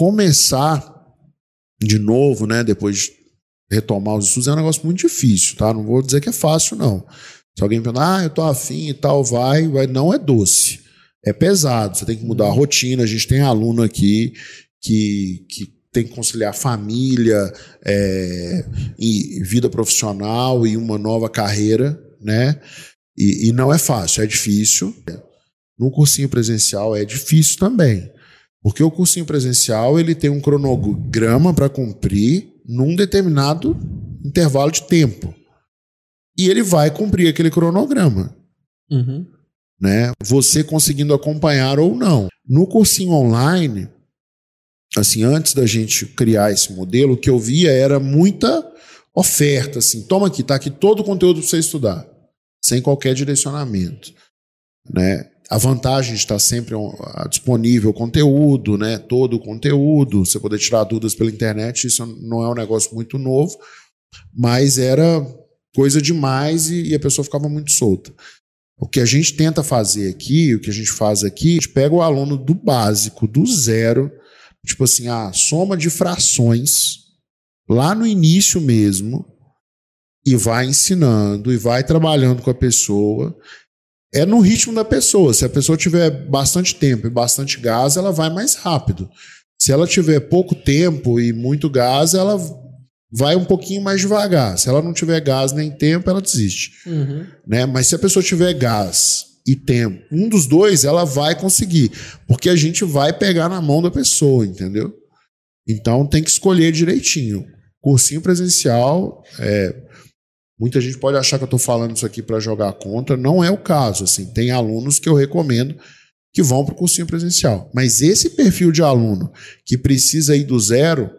começar de novo, né, depois de retomar os estudos, é um negócio muito difícil, tá? Não vou dizer que é fácil, não. Se alguém perguntar, ah, eu tô afim e tal, vai, vai, não é doce. É pesado, você tem que mudar a rotina. A gente tem aluno aqui que, que tem que conciliar família, é, e vida profissional e uma nova carreira, né? E, e não é fácil, é difícil. No cursinho presencial é difícil também. Porque o cursinho presencial ele tem um cronograma para cumprir num determinado intervalo de tempo. E ele vai cumprir aquele cronograma. Uhum. Né? Você conseguindo acompanhar ou não. No cursinho online, assim, antes da gente criar esse modelo, o que eu via era muita oferta, assim, toma aqui, tá aqui todo o conteúdo para você estudar, sem qualquer direcionamento, né? A vantagem de estar sempre disponível conteúdo, né? Todo o conteúdo, você poder tirar dúvidas pela internet, isso não é um negócio muito novo, mas era coisa demais e, e a pessoa ficava muito solta. O que a gente tenta fazer aqui, o que a gente faz aqui, a gente pega o aluno do básico, do zero, tipo assim, a soma de frações, lá no início mesmo, e vai ensinando, e vai trabalhando com a pessoa, é no ritmo da pessoa. Se a pessoa tiver bastante tempo e bastante gás, ela vai mais rápido. Se ela tiver pouco tempo e muito gás, ela vai um pouquinho mais devagar. Se ela não tiver gás nem tempo, ela desiste. Uhum. Né? Mas se a pessoa tiver gás e tempo, um dos dois, ela vai conseguir. Porque a gente vai pegar na mão da pessoa, entendeu? Então tem que escolher direitinho. Cursinho presencial, é, Muita gente pode achar que eu estou falando isso aqui para jogar contra. Não é o caso. Assim, tem alunos que eu recomendo que vão para o cursinho presencial. Mas esse perfil de aluno que precisa ir do zero,